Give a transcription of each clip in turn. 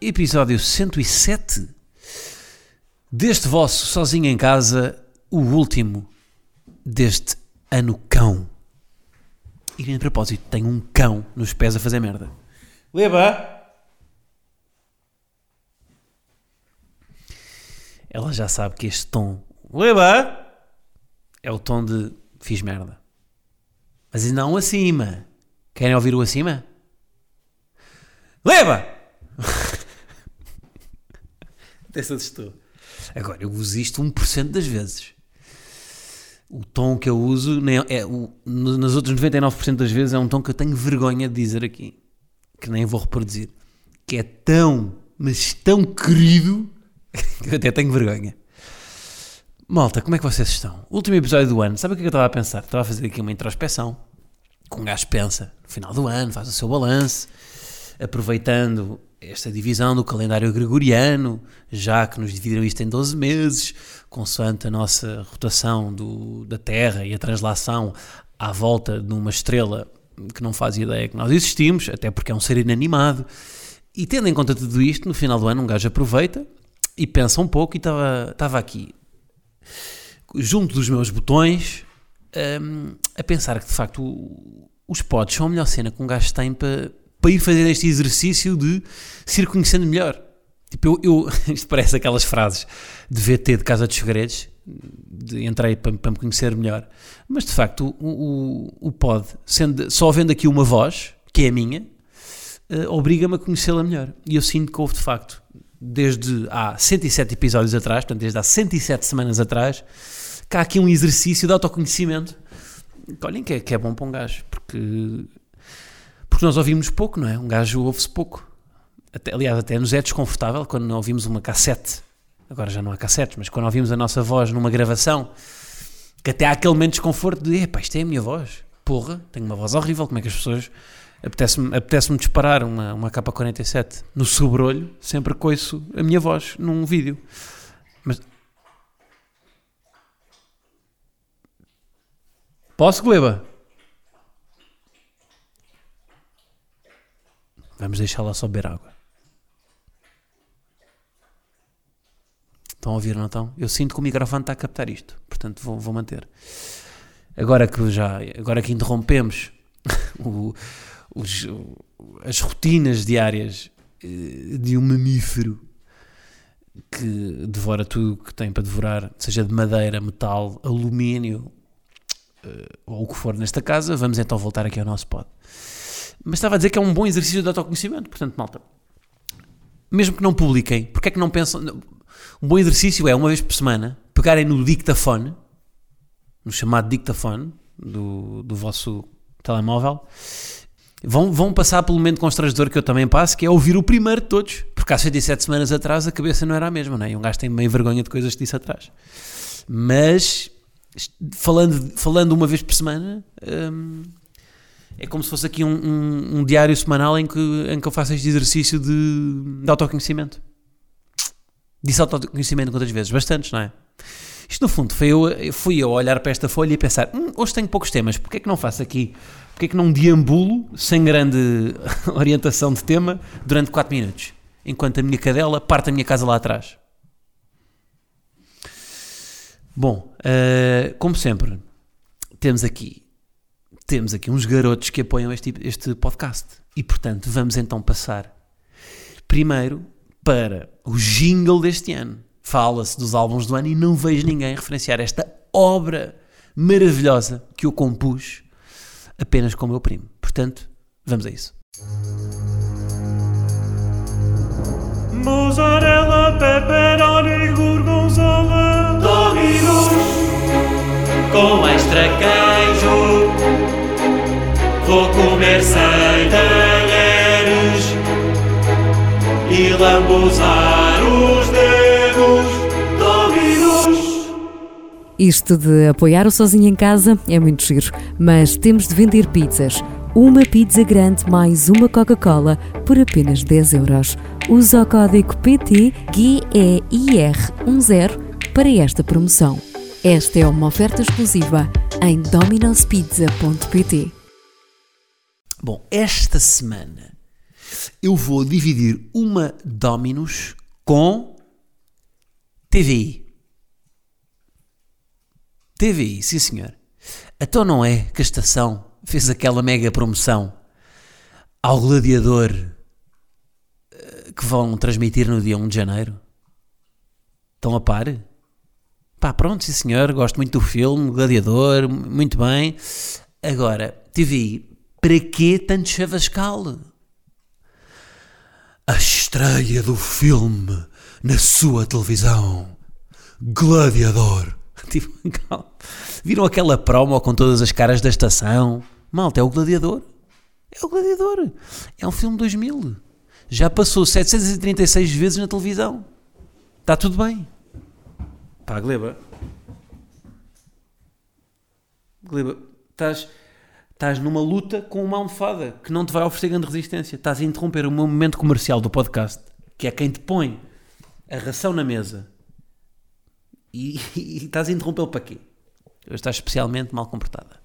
Episódio 107 deste vosso Sozinho em Casa, o último deste ano cão. E a propósito, tenho um cão nos pés a fazer merda. Leba! Ela já sabe que este tom, Leba! É o tom de fiz merda. Mas um acima. Querem ouvir o acima? Leva! Até se assustou. Agora, eu uso isto 1% das vezes. O tom que eu uso, nem, é, o, no- nas outras 99% das vezes, é um tom que eu tenho vergonha de dizer aqui. Que nem vou reproduzir. Que é tão, mas tão querido, que eu até tenho vergonha. Malta, como é que vocês estão? Último episódio do ano, sabe o que é eu estava a pensar? Estava a fazer aqui uma introspeção. Com um gajo pensa, no final do ano, faz o seu balanço aproveitando esta divisão do calendário gregoriano, já que nos dividiram isto em 12 meses, consoante a nossa rotação do, da Terra e a translação à volta de uma estrela que não faz ideia que nós existimos, até porque é um ser inanimado. E tendo em conta tudo isto, no final do ano um gajo aproveita e pensa um pouco e estava aqui junto dos meus botões hum, a pensar que de facto os pods são a melhor cena que um gajo tem para, para ir fazer este exercício de se ir conhecendo melhor. Tipo, eu, eu- isto parece aquelas frases de VT de Casa dos Segredos, de entrei para, para me conhecer melhor. Mas de facto, o, o, o pod, sendo, só havendo aqui uma voz, que é a minha, eh, obriga-me a conhecê-la melhor. E eu sinto que houve de facto, desde há 107 episódios atrás, portanto, desde há 107 semanas atrás, há aqui um exercício de autoconhecimento. que Olhem que é, que é bom para um gajo, porque, porque nós ouvimos pouco, não é? Um gajo ouve-se pouco. Até, aliás, até nos é desconfortável quando ouvimos uma cassete. Agora já não há cassetes, mas quando ouvimos a nossa voz numa gravação, que até há aquele momento de desconforto de, epá, isto é a minha voz. Porra, tenho uma voz horrível, como é que as pessoas... Apetece-me apetece disparar uma, uma K47 no sobrolho, sempre ouço a minha voz num vídeo. Mas... Posso, Gleba? Vamos deixá-la só beber água. Estão a ouvir, não estão? Eu sinto que o microfone está a captar isto, portanto vou, vou manter. Agora que já, agora que interrompemos o- os- as rotinas diárias eh, de um mamífero que devora tudo que tem para devorar, seja de madeira, metal, alumínio eh, ou o que for nesta casa, vamos então voltar aqui ao nosso pod. Mas estava a dizer que é um bom exercício de autoconhecimento, portanto, malta, mesmo que não publiquem, porque é que não pensam? Um bom exercício é, uma vez por semana, pegarem no dictafone, no chamado dictafone do, do vosso telemóvel, vão, vão passar pelo momento constrangedor que eu também passo, que é ouvir o primeiro de todos, porque há 107 semanas atrás a cabeça não era a mesma, não é? E um gajo tem meio vergonha de coisas que disse atrás. Mas, falando, falando uma vez por semana, hum, é como se fosse aqui um, um- um diário semanal em que, em que eu faço este exercício de, de autoconhecimento. Disse autoconhecimento quantas vezes? Bastantes, não é? Isto no fundo foi eu, fui eu olhar para esta folha e pensar: "Hum, hoje tenho poucos temas, porque é que não faço aqui? Porque é que não deambulo sem grande orientação de tema durante 4 minutos? Enquanto a minha cadela parte a minha casa lá atrás. Bom, eh, como sempre, temos aqui temos aqui uns garotos que apoiam este, este podcast. E portanto, vamos então passar primeiro para o jingle deste ano. Fala-se dos álbuns do ano e não vejo ninguém referenciar esta obra maravilhosa que eu compus apenas com o meu primo. Portanto, vamos a isso. Mozzarella, pepperoni, gorgonzola Com extra queijo Vou comer sem talheres E lambuzar os dedos. Isto de apoiar o sozinho em casa é muito giro, mas temos de vender pizzas. Uma pizza grande mais uma Coca-Cola por apenas 10 euros. Usa o código PTGEIR10 para esta promoção. Esta é uma oferta exclusiva em dominospizza.pt. Bom, esta semana eu vou dividir uma Dominus com TVI. TVI, sim senhor. Então não é que a estação fez aquela mega promoção ao Gladiador eh, que vão transmitir no dia 1 de janeiro? Estão a par? Pá, pronto, sim senhor, gosto muito do filme, Gladiador, muito bem. Agora, TVI, para que tanto chavascal? A estreia do filme na sua televisão. Gladiador. Tipo. Viram aquela promo com todas as caras da estação? Malta, é o Gladiador. É o Gladiador. É um filme 2000. Já passou 736 vezes na televisão. Está tudo bem. Pá, Gleba. Gleba, estás, estás numa luta com uma almofada que não te vai oferecer grande resistência. Estás a interromper o meu momento comercial do podcast, que é quem te põe a ração na mesa. E, e estás a interrompê-lo para quê? Hoje estás especialmente mal comportada.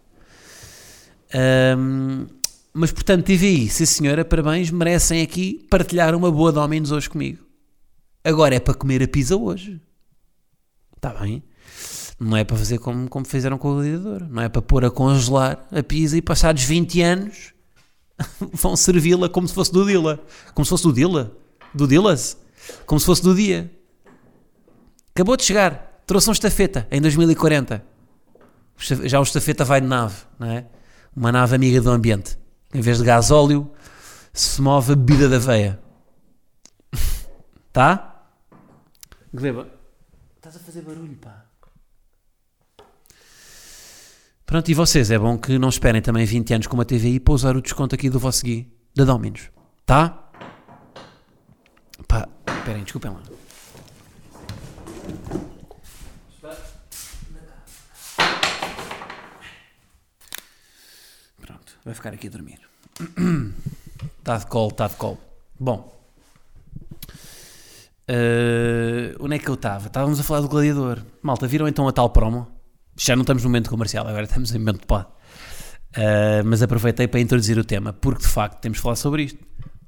Ahm, mas portanto, TVI, sim senhora, parabéns, merecem aqui partilhar uma boa Dominos hoje comigo. Agora é para comer a pizza hoje. Está bem? Não é para fazer como, como fizeram com o gladiador. Não é para pôr a congelar a pizza e passados 20 anos vão servi-la como se fosse do Dila. Como se fosse do Dila. Do Dilas. Como se fosse do dia. Acabou de chegar. Trouxe um estafeta em 2040. O esta- Já o estafeta vai de nave, não é? Uma nave amiga do ambiente. Em vez de gasóleo, se move a bebida da veia. Tá? Gleba. Estás a fazer barulho, pá. Pronto, e vocês? É bom que não esperem também 20 anos com uma TVI para usar o desconto aqui do vosso Gui, da Dominos. Tá? Pá, esperem, desculpem lá. Pronto, vai ficar aqui a dormir. Está de colo, está de colo. Bom. Eh, onde é que eu estava? Estávamos a falar do Gladiador. Malta, viram então a tal promo? Já não estamos no momento comercial, agora estamos em momento de pod. Eh, mas aproveitei para introduzir o tema, porque de facto temos de falar sobre isto.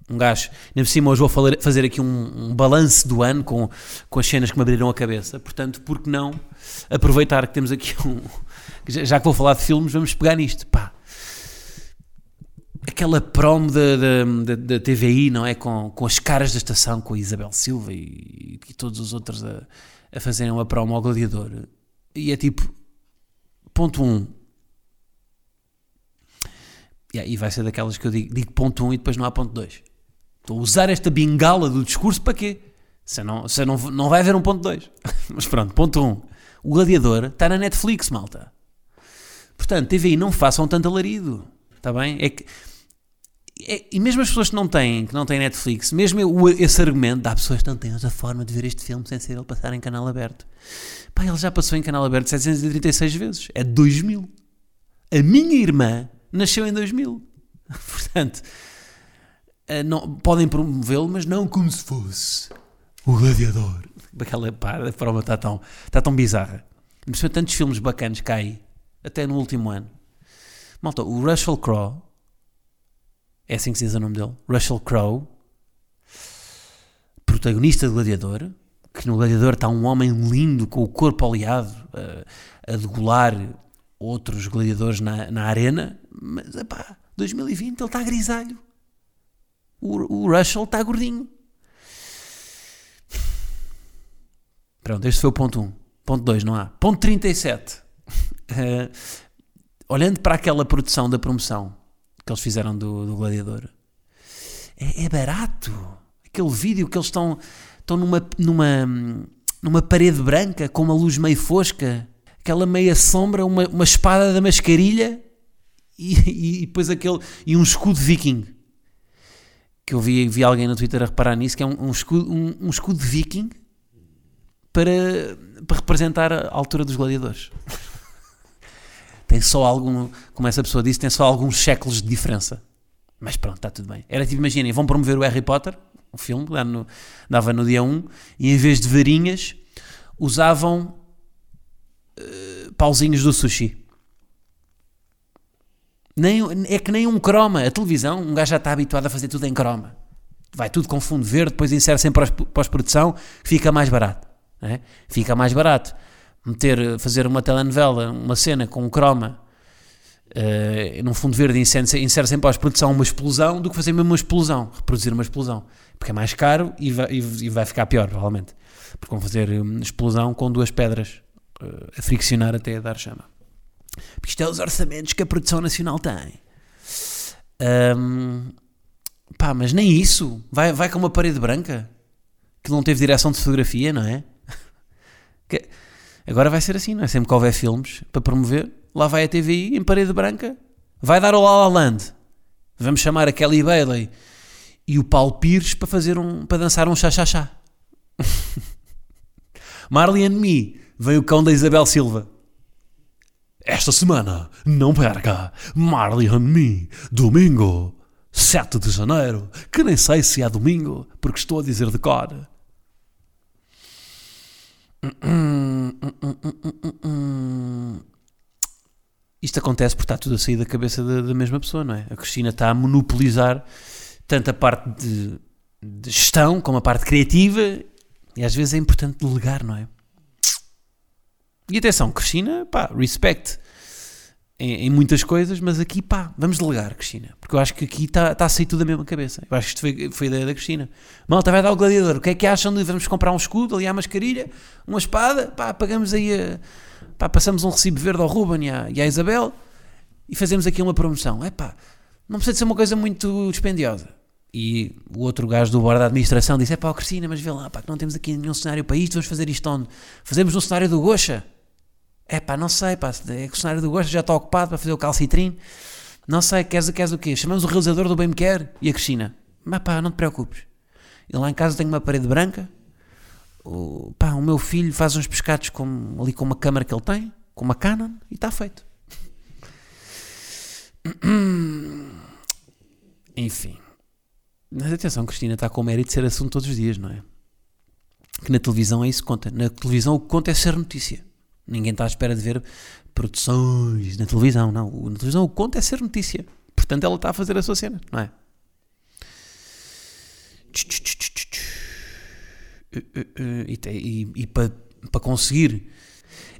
Um gajo, ainda por cima hoje vou falar- fazer aqui um, um balanço do ano com, com as cenas que me abriram a cabeça. Portanto, por que não aproveitar que temos aqui um. Já, que vou falar de filmes, vamos pegar nisto. Pá, aquela promo da, da TVI, não é? Com, com as caras da estação, com a Isabel Silva e, e todos os outros a, a fazerem uma promo ao Gladiador. E é tipo, ponto 1. Um. Yeah, e vai ser daquelas que eu digo, digo ponto 1 um e depois não há ponto 2. Estou a usar esta bengala do discurso para quê? Se não, se não, não vai haver um ponto 2. Mas pronto, ponto 1. Um. O Gladiador está na Netflix, malta. Portanto, TVI, não façam tanto alarido. Está bem? É que e mesmo as pessoas que não têm, que não têm Netflix, mesmo eu- esse argumento, há pessoas que não têm outra forma de ver este filme sem ser ele passar em canal aberto. Pá, ele já passou em canal aberto 736 vezes. É de 2000. A minha irmã nasceu em 2000. Portanto, eh, não, podem promovê-lo, mas não como se fosse o gladiador. Aquela pá, a forma está tão, está tão bizarra. Mas tantos filmes bacanas cá aí, até no último ano. Malta, o Russell Crowe, é assim que se diz o nome dele, Russell Crowe, protagonista de Gladiador, que no Gladiador está um homem lindo com o corpo oleado a, a degolar outros gladiadores na, na arena, mas epá, 2020 ele está grisalho. O, o Russell está gordinho. Pronto, este foi o ponto 1. Ponto 2, não há. Ponto 37. Eh, olhando para aquela produção da promoção que eles fizeram do, do Gladiador, é, é barato. Aquele vídeo que eles estão, estão numa, numa, numa parede branca com uma luz meio fosca, aquela meia sombra, uma, uma espada da mascarilha e, e, depois aquele. e um escudo viking. que eu vi, vi alguém no Twitter a reparar nisso, que é um, um escudo, um, um escudo viking para, para representar a altura dos gladiadores. Tem só algum, como essa pessoa disse, tem só alguns séculos de diferença. Mas pronto, está tudo bem. Era tipo, imaginem, vão promover o Harry Potter, o filme, lá no, dava no dia 1, e em vez de varinhas, usavam uh, pauzinhos do sushi. Nem, é que nem um croma. A televisão, um gajo já está habituado a fazer tudo em croma. Vai tudo com fundo verde, depois insere sempre pós-produção, fica mais barato. É? Fica mais barato. Meter, fazer uma telenovela, uma cena com um croma uh, num fundo verde insere, insere sempre pós-produção uma explosão do que fazer mesmo uma explosão, reproduzir uma explosão. Porque é mais caro e vai, e vai ficar pior, provavelmente. Porque vão fazer uma explosão com duas pedras uh, a friccionar até a dar chama. Porque isto é os orçamentos que a produção nacional tem. Um, pá, mas nem isso. Vai, vai com uma parede branca que não teve direção de fotografia, não é? Que, agora vai ser assim, não é? Sempre que houver filmes para promover, lá vai a TVI em parede branca, vai dar o La La Land. Vamos chamar a Kelly Bailey e o Paulo Pires para fazer um para dançar um chá-chá-chá. Marley and Me, vem o cão da Isabel Silva. Esta semana, não perca Marley and Me, domingo, 7 de janeiro, que nem sei se é domingo, porque estou a dizer de cor. Isto acontece porque está tudo a sair da cabeça da, da mesma pessoa, não é? A Cristina está a monopolizar tanto a parte de, de gestão como a parte criativa e às vezes é importante delegar, não é? E atenção, Cristina, pá, respect em, em, muitas coisas, mas aqui, pá, vamos delegar, Cristina. Porque eu acho que aqui está tá a sair tudo da mesma cabeça. Eu acho que isto foi, foi ideia da Cristina. Malta, vai dar o gladiador. O que é que acham de vamos comprar um escudo, ali à mascarilha, uma espada, pá, pagamos aí a, pá, passamos um recibo verde ao Ruben e à, e à Isabel e fazemos aqui uma promoção. É pá, não precisa de ser uma coisa muito dispendiosa. E o outro gajo do bordo da administração disse: É pá, Cristina, mas vê lá, pá, que não temos aqui nenhum cenário para isto, vamos fazer isto onde? Fazemos no cenário do Gocha. É pá, não sei, pá, é que o cenário do gosto já está ocupado para fazer o calcitrine. Não sei, queres, queres o quê? Chamamos o realizador do Bem Me Quer e a Cristina. Mas pá, não te preocupes. Eu lá em casa tenho uma parede branca. O, pá, o meu filho faz uns pescados com, ali com uma câmara que ele tem, com uma Canon, e está feito. Enfim. Mas atenção, Cristina está com o mérito de ser assunto todos os dias, não é? Que na televisão é isso que conta. Na televisão o que conta é ser notícia. Ninguém está à espera de ver produções na televisão, não. Na televisão o que conta é ser notícia. Portanto, ela está a fazer a sua cena, não é? E, e, e para, para conseguir,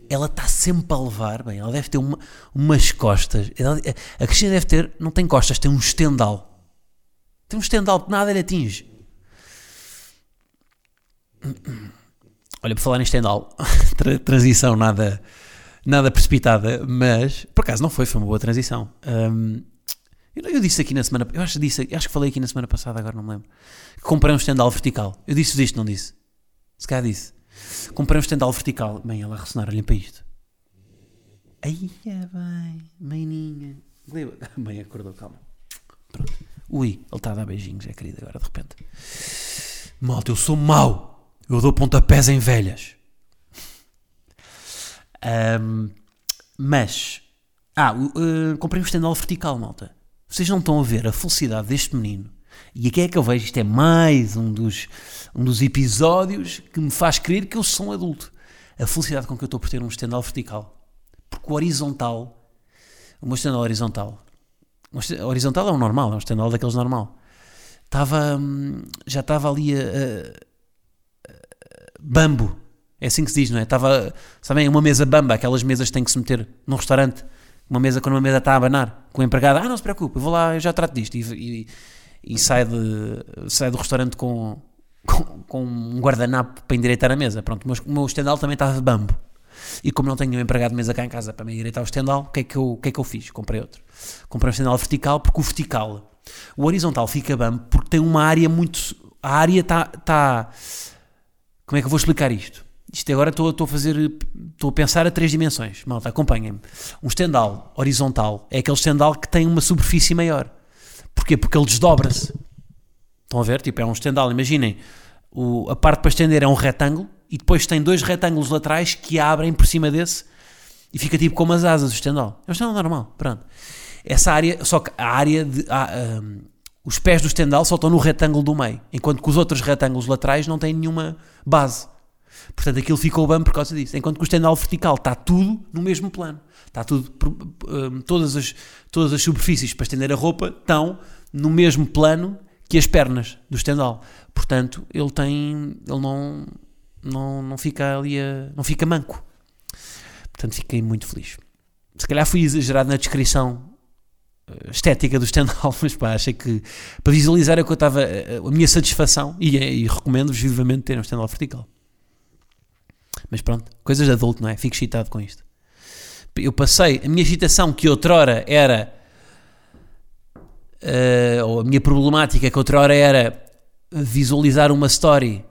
ela está sempre a levar, bem, ela deve ter uma, umas costas. Ela, a Cristina deve ter, não tem costas, tem um estendal. Tem um estendal que nada lhe atinge. Olha, por falar em Stendhal, transição nada, nada precipitada, mas por acaso não foi, foi uma boa transição. Um, eu, disse aqui na semana, eu acho, disse, acho que falei aqui na semana passada, agora não me lembro. Comprei um Stendhal vertical. Eu disse isto, não disse? Se calhar disse. Comprei um Stendhal vertical. Bem, ela a ressonar, olhem para isto. Aí é bem, meininha. Bem, acordou, calma. Pronto. Ui, ele está a dar beijinhos, é querido, agora de repente. Malta, eu sou mau. Eu dou pontapés em velhas. Um, mas. Ah, uh, comprei um estendal vertical, malta. Vocês não estão a ver a felicidade deste menino. E aqui é que eu vejo, isto é mais um dos, um dos episódios que me faz crer que eu sou um adulto. A felicidade com que eu estou por ter um estendal vertical. Porque o horizontal, o meu estendal horizontal, o horizontal é o normal, é um estendal daqueles normal. Estava, hum, já estava ali a bambo. É assim que se diz, não é? Estava, sabem, uma mesa bamba, aquelas mesas que tem que se meter num restaurante. Uma mesa quando uma mesa está a abanar, com o empregado, ah, não se preocupe, eu vou lá, eu já trato disto. E, e, e sai, de, sai do restaurante com, com, com um guardanapo para endireitar a mesa. Pronto, o meu estendal também estava de bambo. E como não tenho um empregado de mesa cá em casa para me endireitar o estendal, o que, é que, eu, que é que eu fiz? Comprei outro. Comprei um estendal vertical porque o vertical, o horizontal fica bambo porque tem uma área muito. A área está. Tá, como é que eu vou explicar isto? Isto agora estou, estou a fazer, estou a pensar a três dimensões. Malta, acompanhem-me. Um estendal horizontal é aquele estendal que tem uma superfície maior. Porquê? Porque ele desdobra-se. Estão a ver? Tipo, é um estendal. Imaginem, o, a parte para estender é um retângulo e depois tem dois retângulos laterais que abrem por cima desse e fica tipo como as asas do estendal. É um estendal normal, pronto. Essa área, só que a área de. A, um, os pés do estendal só estão no retângulo do meio, enquanto que os outros retângulos laterais não têm nenhuma base. Portanto, aquilo ficou bem por causa disso. Enquanto que o estendal vertical está tudo no mesmo plano. Está tudo. Um, todas, as, todas as superfícies para estender a roupa estão no mesmo plano que as pernas do estendal. Portanto, ele tem. Ele não. Não, não fica ali a, Não fica manco. Portanto, fiquei muito feliz. Se calhar fui exagerado na descrição estética do stand-up, mas pá, achei que para visualizar é que eu estava eh, a, minha satisfação e, é, e recomendo-vos vivamente ter um stand-up vertical. Mas pronto, coisas de adulto, não é? Fico excitado com isto. Eu passei, a minha excitação que outrora era, uh, ou a minha problemática que outrora era visualizar uma story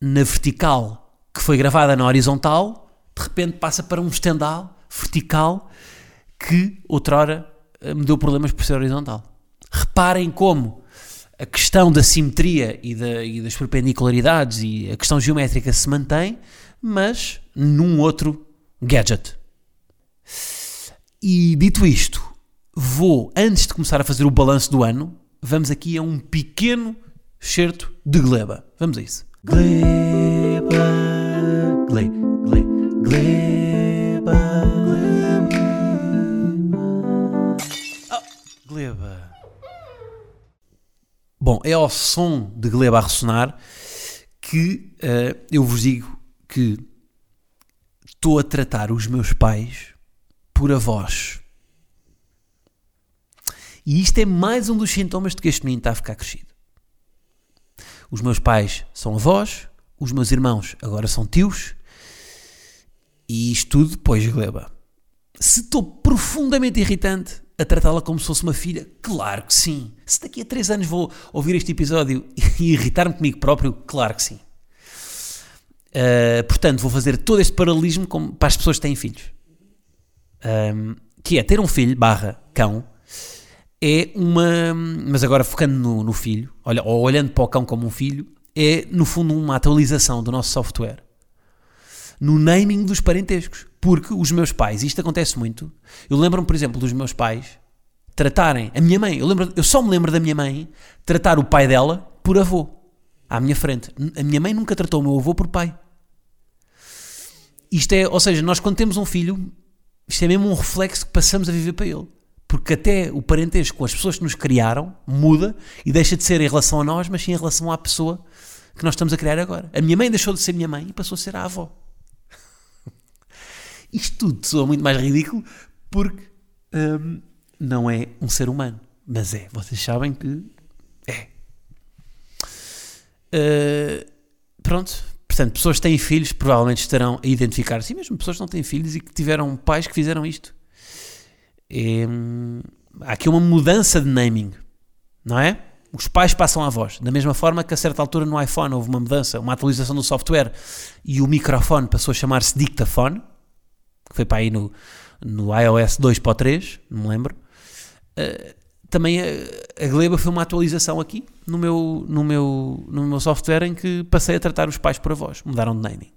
na vertical que foi gravada na horizontal, de repente passa para um stand-up vertical que outrora eh, me deu problemas por ser horizontal. Reparem como a questão da simetria e, da, e, das perpendicularidades e a questão geométrica se mantém, mas num outro gadget. E dito isto, vou, antes de começar a fazer o balanço do ano, vamos aqui a um pequeno certo de gleba. Vamos a isso. Gleba, gle, gle, gleba. Gleba. Bom, é ao som de Gleba a ressonar que uh, eu vos digo que estou a tratar os meus pais por avós. E isto é mais um dos sintomas de que este menino está a ficar crescido. Os meus pais são avós, os meus irmãos agora são tios, e isto tudo depois Gleba. Se estou profundamente irritante, a tratá-la como se fosse uma filha? Claro que sim. Se daqui a três anos vou ouvir este episódio e irritar-me comigo próprio? Claro que sim. Uh, portanto, vou fazer todo este paralelismo com, para as pessoas que têm filhos. Um, que é ter um filho, barra, cão, é uma. Mas agora focando no, no filho, olha, ou olhando para o cão como um filho, é no fundo uma atualização do nosso software. No naming dos parentescos. Porque os meus pais, isto acontece muito. Eu lembro-me, por exemplo, dos meus pais tratarem a minha mãe. Eu, lembro, eu só me lembro da minha mãe tratar o pai dela por avô, à minha frente. A minha mãe nunca tratou o meu avô por pai. Isto é, ou seja, nós quando temos um filho, isto é mesmo um reflexo que passamos a viver para ele. Porque até o parentesco com as pessoas que nos criaram muda e deixa de ser em relação a nós, mas sim em relação à pessoa que nós estamos a criar agora. A minha mãe deixou de ser minha mãe e passou a ser a avó. Isto tudo soa muito mais ridículo porque hum, não é um ser humano. Mas é, vocês sabem que é. Uh, pronto. Portanto, pessoas que têm filhos provavelmente estarão a identificar-se. Mesmo pessoas que não têm filhos e que tiveram pais que fizeram isto. É, hum, há aqui uma mudança de naming, não é? Os pais passam à voz. Da mesma forma que a certa altura no iPhone houve uma mudança, uma atualização do software e o microfone passou a chamar-se dictafone que foi para aí no, no iOS 2 para o 3, não me lembro. Uh, também a, a, Gleba foi uma atualização aqui no meu, no, meu, no meu software em que passei a tratar os pais por avós, mudaram de naming.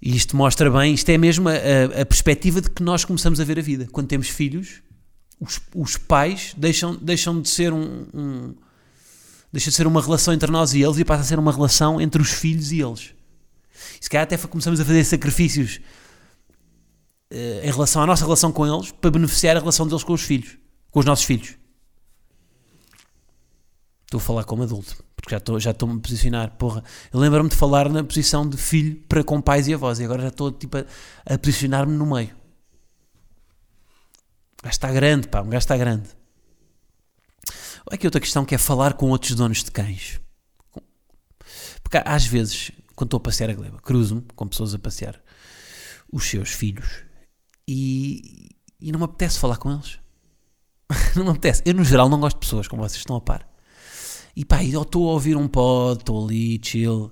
E isto mostra bem, isto é mesmo a, a, perspectiva de que nós começamos a ver a vida. Quando temos filhos, os, os pais deixam, deixam de ser um, um, deixa de ser uma relação entre nós e eles e passa a ser uma relação entre os filhos e eles. E se calhar até começamos a fazer sacrifícios uh, em relação à nossa relação com eles para beneficiar a relação deles com os filhos, com os nossos filhos. Estou a falar como adulto, porque já estou, já estou a posicionar. Porra, eu lembro-me de falar na posição de filho para com pais e avós, e agora já estou tipo, a, a posicionar-me no meio. O gajo está grande, pá, um gajo está grande. Olha aqui outra questão que é falar com outros donos de cães. Porque às vezes quando estou a passear a gleba, cruzo-me com pessoas a passear os seus filhos e, e não me apetece falar com eles. não me apetece. Eu, no geral, não gosto de pessoas como vocês estão a par. E pá, eu estou a ouvir um pod, estou ali, chill,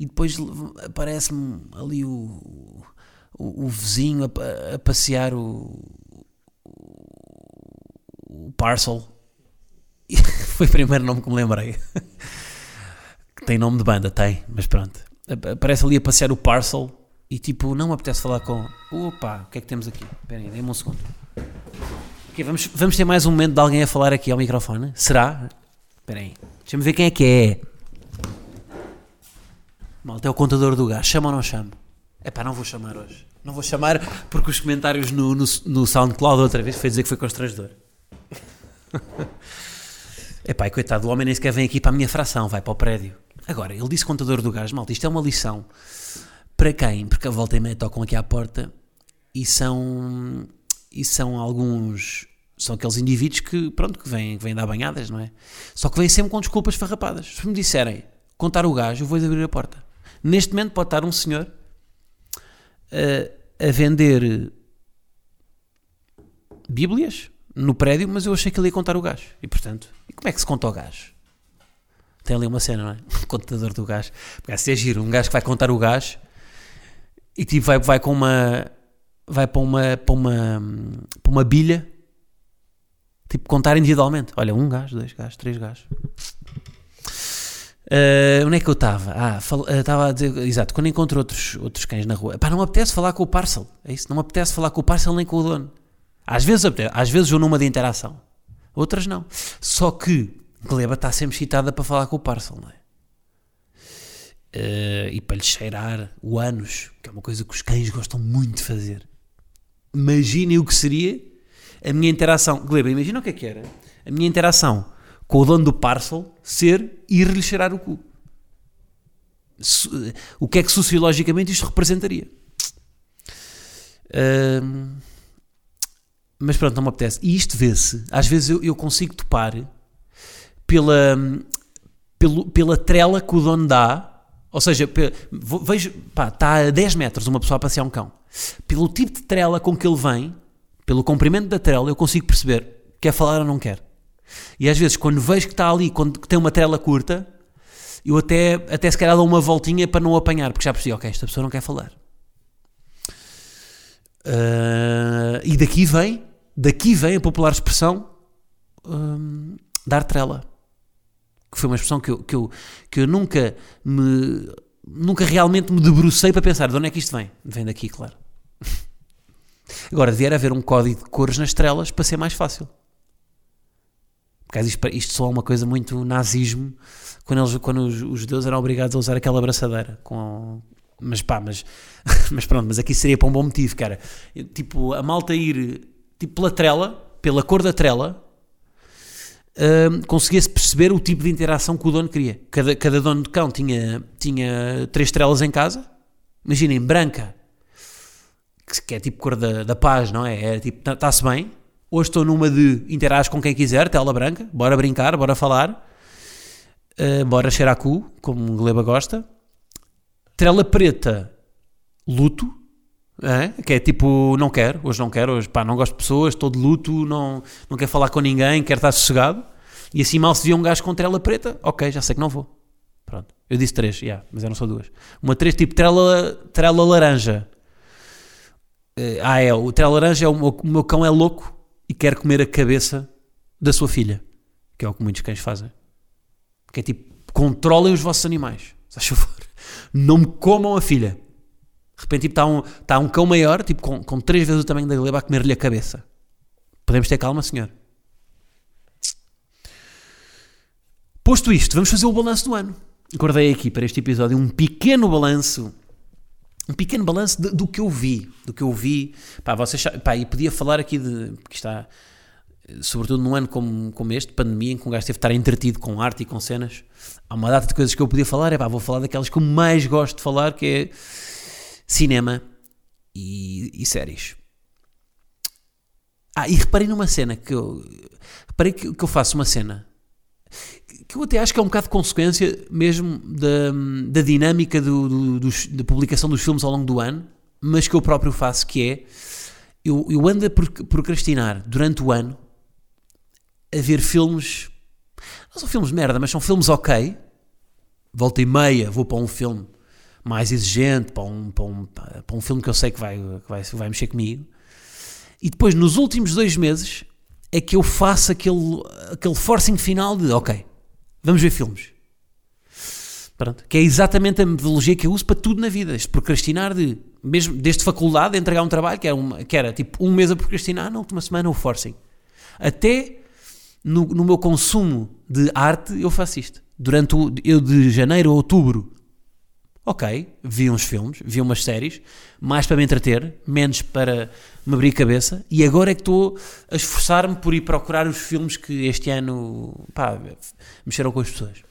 e depois aparece-me ali o, o, o vizinho a, a, passear o, o parcel Foi o primeiro nome que me lembrei. tem nome de banda, tem, mas pronto. Aparece ali a passear o parcel e tipo, não me apetece falar com. Opa, o que é que temos aqui? Espera aí, dê-me um segundo. Okay, vamos, vamos ter mais um momento de alguém a falar aqui ao microfone? Será? Espera aí, deixa-me ver quem é que é. Malta, é o contador do gás. Chama ou não chamo? Pá, não vou chamar hoje. Não vou chamar porque os comentários no, no, no SoundCloud outra vez foi dizer que foi constrangedor. É pá, coitado, o homem nem sequer vem aqui para a minha fração, vai para o prédio. Agora, ele disse contador do gás, malta, isto é uma lição para quem? Porque a volta e meia tocam aqui à porta e são, e são alguns, são aqueles indivíduos que, pronto, que vêm, que vêm dar banhadas, não é? Só que vêm sempre com desculpas farrapadas. Se me disserem contar o gás, eu vou abrir a porta. Neste momento pode estar um senhor a, a vender bíblias no prédio, mas eu achei que ele ia contar o gás. E portanto, e como é que se conta o gás? Tem ali uma cena, não é? contador do gás. Porque assim é giro, um gajo que vai contar o gás e tipo vai, vai com uma. Vai para uma, para uma. para uma bilha. Tipo, contar individualmente. Olha, um gás, dois gás, três gás. Uh, onde é que eu estava? Ah, eh, estava uh, a dizer, exato, quando encontro outros, outros cães na rua, pá, não me apetece falar com o parcel, é isso, não me apetece falar com o parcel nem com o dono. Às vezes apetece, às vezes eu numa de interação, outras não. Só que Gleba está sempre excitada para falar com o parcel, não é? Uh, e para lhe cheirar o ânus, que é uma coisa que os cães gostam muito de fazer. Imaginem o que seria a minha interação. Gleba, imagina o que é que era. A minha interação com o dono do parcel ser ir-lhe cheirar o cu. O que é que sociologicamente isto representaria? Uh, mas pronto, não me apetece. E isto vê-se. Às vezes eu, eu consigo topar pela, pelo, pela trela que o dono dá. Ou seja, vejo, pá, está a 10 metros uma pessoa a passear um cão. Pelo tipo de trela com que ele vem, pelo comprimento da trela, eu consigo perceber quer falar ou não quer. E às vezes, quando vejo que está ali, quando tem uma trela curta, eu até, até se calhar dou uma voltinha para não apanhar, porque já percebi, ok, esta pessoa não quer falar. Uh, e daqui vem, daqui vem a popular expressão um, dar trela que foi uma expressão que eu, que eu, que eu nunca me nunca realmente me debrucei para pensar de onde é que isto vem. Vem daqui, claro. Agora, devia haver um código de cores nas estrelas para ser mais fácil. Isto, isto só é uma coisa muito nazismo quando, eles, quando os, os judeus eram obrigados a usar aquela abraçadeira com, mas pá, mas, mas pronto, mas aqui seria para um bom motivo, cara. Tipo, a malta ir tipo pela trela, pela cor da trela, uh, conseguia-se perceber o tipo de interação que o dono queria. Cada, cada dono de cão tinha, tinha três estrelas em casa. Imaginem, branca, que, é tipo cor da, da paz, não é? É tipo, está-se tá, bem. Hoje estou numa de interage com quem quiser, tela branca, bora brincar, bora falar, uh, bora cheirar cu, como Gleba gosta. Trela preta, luto, é? Que é tipo, não quero, hoje não quero, hoje pá, não gosto de pessoas, estou de luto, não, não quero falar com ninguém, quero estar sossegado. E assim mal se via um gajo com trela preta, ok, já sei que não vou. Pronto. Eu disse três, yeah, mas eram só duas. Uma três tipo trela, trela laranja. Uh, ah, é, o trela laranja é o meu, o meu cão é louco e quer comer a cabeça da sua filha. Que é o que muitos cães fazem. Que é tipo, controlem os vossos animais. Se favor. Não me comam a filha. De repente tipo, está um, tá um cão maior, tipo com, com três vezes o tamanho da gleba, a comer-lhe a cabeça. Podemos ter calma, senhor? Posto isto, vamos fazer o balanço do ano. Acordei aqui para este episódio um pequeno balanço um pequeno balanço de, do que eu vi, do que eu vi, pá, vocês, pá, e podia falar aqui de, porque está, sobretudo num ano como, como este, pandemia, em que um gajo teve de estar entretido com arte e com cenas, há uma data de coisas que eu podia falar, é pá, vou falar daquelas que eu mais gosto de falar, que é cinema e, e séries. Ah, e reparei numa cena que eu. Reparei que, que eu faço uma cena que eu até acho que é um bocado de consequência mesmo da, da dinâmica do, do, da publicação dos filmes ao longo do ano, mas que eu próprio faço, que é eu, eu ando a procrastinar durante o ano a ver filmes. Não são filmes de merda, mas são filmes ok. Volta e meia, vou para um filme mais exigente, para um, para um, para um filme que eu sei que vai, que vai, vai mexer comigo. E depois, nos últimos dois meses, é que eu faço aquele, aquele forcing final de ok, vamos ver filmes. Pronto, que é exatamente a metodologia que eu uso para tudo na vida. Este procrastinar de, mesmo desde faculdade, de entregar um trabalho que era, uma, que era tipo um mês a procrastinar, na última semana o forcing. Até no, no meu consumo de arte eu faço isto. Durante o, eu de janeiro a outubro, ok, vi uns filmes, vi umas séries, mais para me entreter, menos para me abrir a cabeça, e agora é que estou a esforçar-me por ir procurar os filmes que este ano pá, mexeram com as pessoas.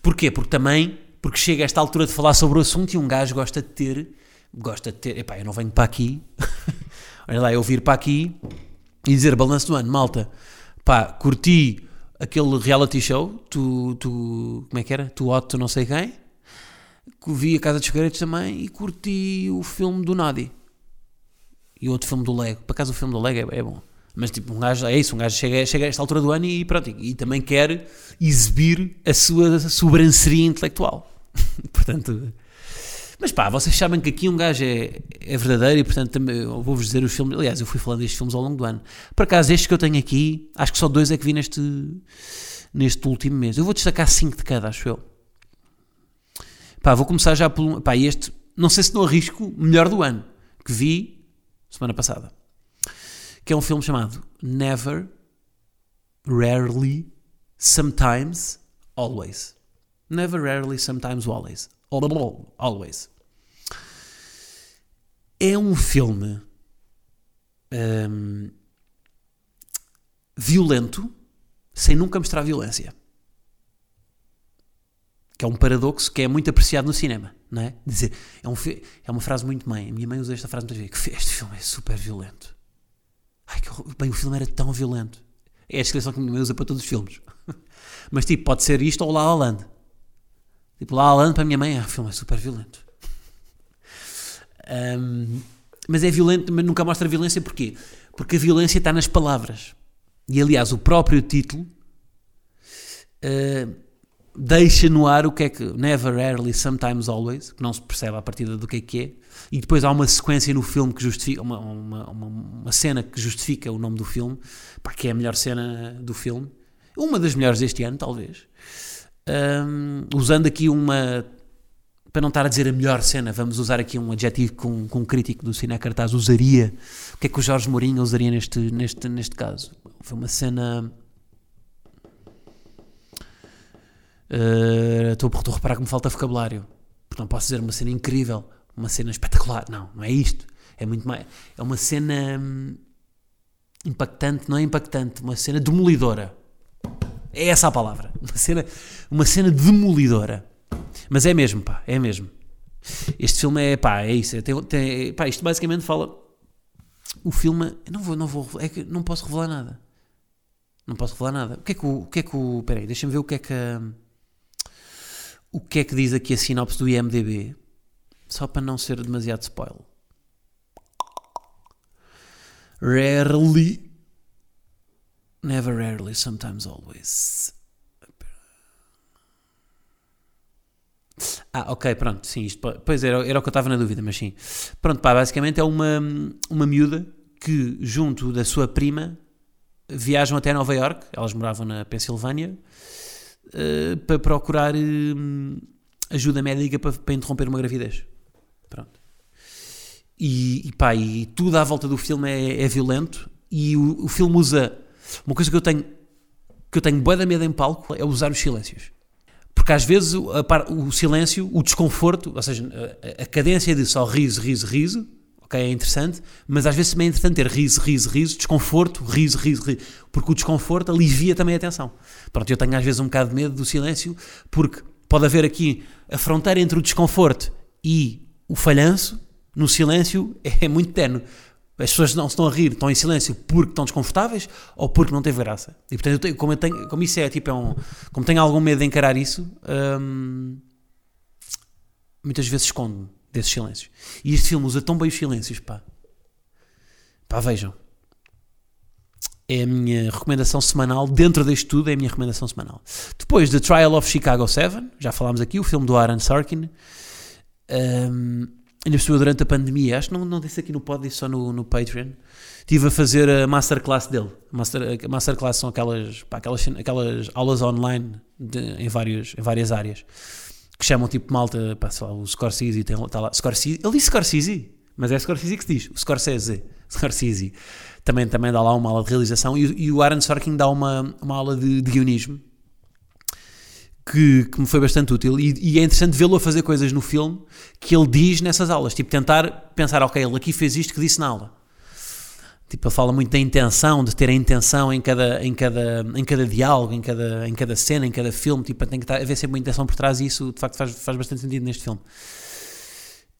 Porquê? Porque também, porque chega a esta altura de falar sobre o assunto e um gajo gosta de ter, gosta de ter, epá, eu não venho para aqui, olha lá, eu vir para aqui e dizer balanço do ano, malta, pá, curti aquele reality show, tu, tu como é que era? Tu Otto não sei quem, vi a Casa dos Segredos também e curti o filme do Nadi e outro filme do Lego, por acaso o filme do Lego é, é bom. Mas tipo, um gajo, é isso, um gajo chega, chega a esta altura do ano e pronto, e, e também quer exibir a sua sobranceria intelectual. portanto, mas pá, vocês sabem que aqui um gajo é, é verdadeiro e portanto também vou-vos dizer os filmes. Aliás, eu fui falando destes filmes ao longo do ano. Por acaso, estes que eu tenho aqui, acho que só dois é que vi neste, neste último mês. Eu vou destacar cinco de cada, acho eu. Pá, vou começar já por. Pá, este, não sei se não arrisco, melhor do ano, que vi semana passada que é um filme chamado Never, Rarely, Sometimes, Always. Never, Rarely, Sometimes, Always. Always. É um filme um, violento sem nunca mostrar violência. Que é um paradoxo que é muito apreciado no cinema, não é? Dizer, é, um, é uma frase muito mãe. A minha mãe usa esta frase muitas vezes: que este filme é super violento. Ai, que, bem, o filme era tão violento. É a descrição que a minha mãe usa para todos os filmes. Mas tipo, pode ser isto ou La La. Tipo, La La para a minha mãe é, o filme é super violento. Um, mas é violento, mas nunca mostra violência porquê? Porque a violência está nas palavras. E aliás, o próprio título uh, deixa no ar o que é que never, rarely, sometimes, always, que não se percebe a partir do que é que é, e depois há uma sequência no filme que justifica, uma, uma, uma, uma cena que justifica o nome do filme, pá, que é a melhor cena do filme, uma das melhores deste ano, talvez, um, usando aqui uma, para não estar a dizer a melhor cena, vamos usar aqui um adjetivo que um, um crítico do Cine Cartaz usaria, o que é que o Jorge Mourinho usaria neste, neste, neste caso? Foi uma cena Uh, estou, estou a reparar que me falta vocabulário. Porque não posso dizer uma cena incrível, uma cena espetacular. Não, não é isto. É muito mais. É uma cena hum, impactante, não é impactante, uma cena demolidora. É essa a palavra. Uma cena, uma cena demolidora. Mas é mesmo, pá, é mesmo. Este filme é, pá, é isso. É, tem, tem, pá, isto basicamente fala. O filme. Não vou, não vou. É que não posso revelar nada. Não posso revelar nada. O que é que o. o, que é que o peraí, deixa-me ver o que é que. Hum, o que é que diz aqui a sinopse do IMDB, só para não ser demasiado spoiler. Rarely, never rarely, sometimes always. Ah, ok, pronto, sim, isto, pois era, era o que eu estava na dúvida, mas sim. Pronto, pá, basicamente é uma, uma miúda que, junto da sua prima, viajam até Nova York, elas moravam na Pensilvânia, uh, para procurar uh, ajuda médica para, para, interromper uma gravidez. Pronto. E, e pá, e tudo à volta do filme é, é violento e o, o, filme usa uma coisa que eu tenho que eu tenho boa da medo em palco é usar os silêncios. Porque às vezes o, a, o silêncio, o desconforto, ou seja, a, a cadência de só riso, riso, riso, ok, é interessante, mas às vezes também é interessante ter riso, riso, riso, desconforto, riso, riso, riso, porque o desconforto alivia também a tensão. Pronto, eu tenho às vezes um bocado de medo do silêncio, porque pode haver aqui a fronteira entre o desconforto e o falhanço, no silêncio é muito tenue. As pessoas não estão a rir, estão em silêncio porque estão desconfortáveis ou porque não teve graça. E portanto, eu tenho, como, eu tenho, como isso é tipo, é um, como tenho algum medo de encarar isso, hum, muitas vezes escondo-me desses silêncios. E este filme usa tão bem os silêncios, pá. Pá, vejam. É a minha recomendação semanal, dentro deste tudo, é a minha recomendação semanal. Depois, The Trial of Chicago 7, já falámos aqui, o filme do Aaron Sorkin. Um, ainda cima durante a pandemia, acho que não, não disse aqui no pod, disse só no, no Patreon, estive a fazer a masterclass dele. Master, a masterclass são aquelas, pá, aquelas, aquelas aulas online de, em, vários, em várias áreas que chamam tipo malta, pá, sei lá, o Scorsese, tem, tá lá, Scorsese, ele disse Scorsese, mas é Scorsese que se diz, o Scorsese, Scorsese, também, também dá lá uma aula de realização e, e o Aaron Sorkin dá uma, uma aula de, de guionismo que, que, me foi bastante útil e, e é interessante vê-lo a fazer coisas no filme que ele diz nessas aulas, tipo tentar pensar, ok, ele aqui fez isto que disse na aula. Tipo, ele fala muito da intenção, de ter a intenção em cada, em cada, em cada diálogo, em cada, em cada cena, em cada filme. Tipo, tem que estar, haver sempre uma intenção por trás e isso, de facto, faz, faz bastante sentido neste filme.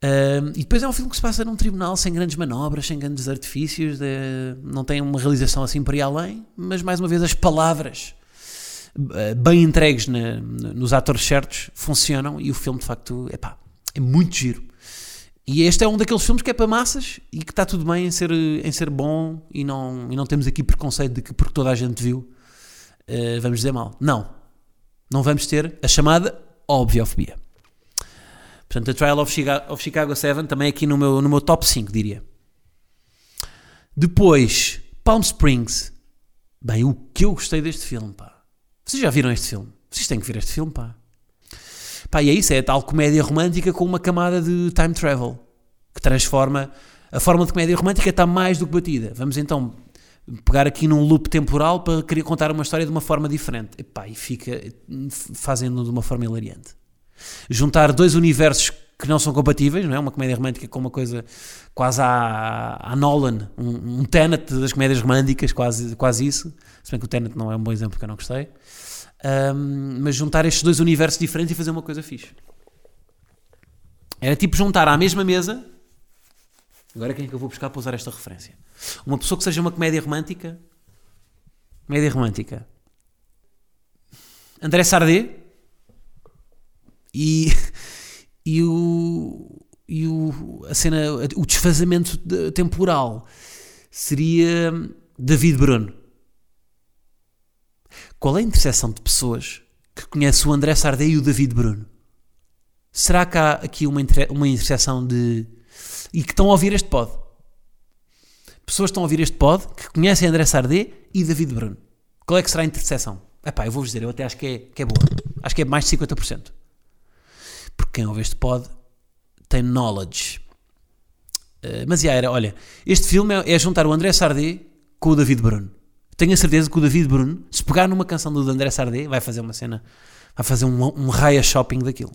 Uh, e depois é um filme que se passa num tribunal sem grandes manobras, sem grandes artifícios, de, não tem uma realização assim para ir além, mas mais uma vez as palavras uh, bem entregues na, nos atores certos funcionam e o filme de facto epá, é muito giro. E este é um daqueles filmes que é para massas e que está tudo bem em ser, em ser bom e não, e não temos aqui preconceito de que porque toda a gente viu uh, vamos dizer mal. Não. Não vamos ter a chamada obviofobia. Portanto, a Trial of Chicago, of Chicago 7 também aqui no meu, no meu top 5, diria. Depois, Palm Springs. Bem, o que eu gostei deste filme, pá. Vocês já viram este filme? Vocês têm que ver este filme, pá. Pá, e é isso, é a tal comédia romântica com uma camada de time travel que transforma. A forma de comédia romântica está mais do que batida. Vamos então pegar aqui num loop temporal para querer contar uma história de uma forma diferente. E, pá, e fica fazendo de uma forma hilariante. Juntar dois universos que não são compatíveis, não é? Uma comédia romântica com uma coisa quase à, à Nolan, um, um Tenet das comédias românticas, quase, quase isso. Se bem que o Tenet não é um bom exemplo que eu não gostei. Um, mas juntar estes dois universos diferentes e fazer uma coisa fixe. Era tipo juntar à mesma mesa. Agora quem é que eu vou buscar para usar esta referência? Uma pessoa que seja uma comédia romântica. Comédia romântica. André Sardé. E, e, o, e o, a cena, o desfazamento temporal seria David Bruno. Qual é a interseção de pessoas que conhece o André Sardé e o David Bruno? Será que há aqui uma, uma interseção de. e que estão a ouvir este pod? Pessoas que estão a ouvir este pod que conhecem André Sardé e David Bruno. Qual é que será a interseção? Epá, eu vou-vos dizer, eu até acho que é, que é boa. Acho que é mais de 50%. Porque quem ouve este pod tem knowledge. Uh, mas já era, olha, este filme é, é juntar o André Sardé com o David Bruno. Tenho a certeza que o David Bruno, se pegar numa canção do André Sardé, vai fazer uma cena, vai fazer um, um raia shopping daquilo.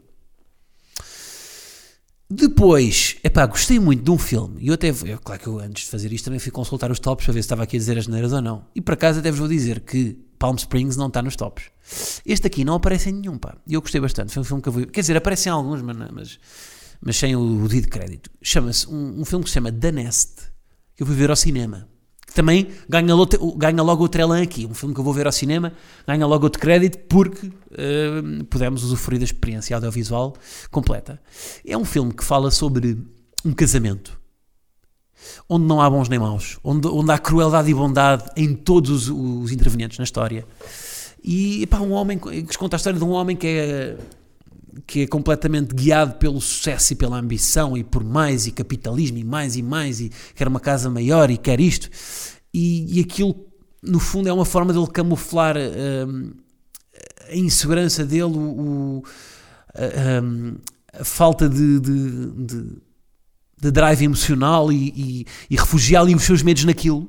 Depois, epá, gostei muito de um filme, e eu até, eu, claro que eu antes de fazer isto também fui consultar os tops para ver se estava aqui a dizer as neiras ou não. E por acaso até vos vou dizer que Palm Springs não está nos tops. Este aqui não aparece em nenhum, pá. E eu gostei bastante, foi um filme que eu vi. Quer dizer, aparecem alguns, mas, mas, mas sem o, o devido crédito. Chama-se, um, um filme que se chama The Nest, que eu fui ver ao cinema também ganha, ganha logo outro elan aqui. Um filme que eu vou ver ao cinema ganha logo outro crédito porque uh, pudemos usufruir da experiência audiovisual completa. É um filme que fala sobre um casamento onde não há bons nem maus, onde, onde há crueldade e bondade em todos os, os intervenientes na história. E pá, um homem que conta a história de um homem que é que é completamente guiado pelo sucesso e pela ambição e por mais e capitalismo e mais e mais e quer uma casa maior e quer isto. E, e aquilo no fundo é uma forma dele camuflar um, a insegurança dele o, a, um, a, falta de, de, de, de drive emocional e, e, e refugiar ali os seus medos naquilo.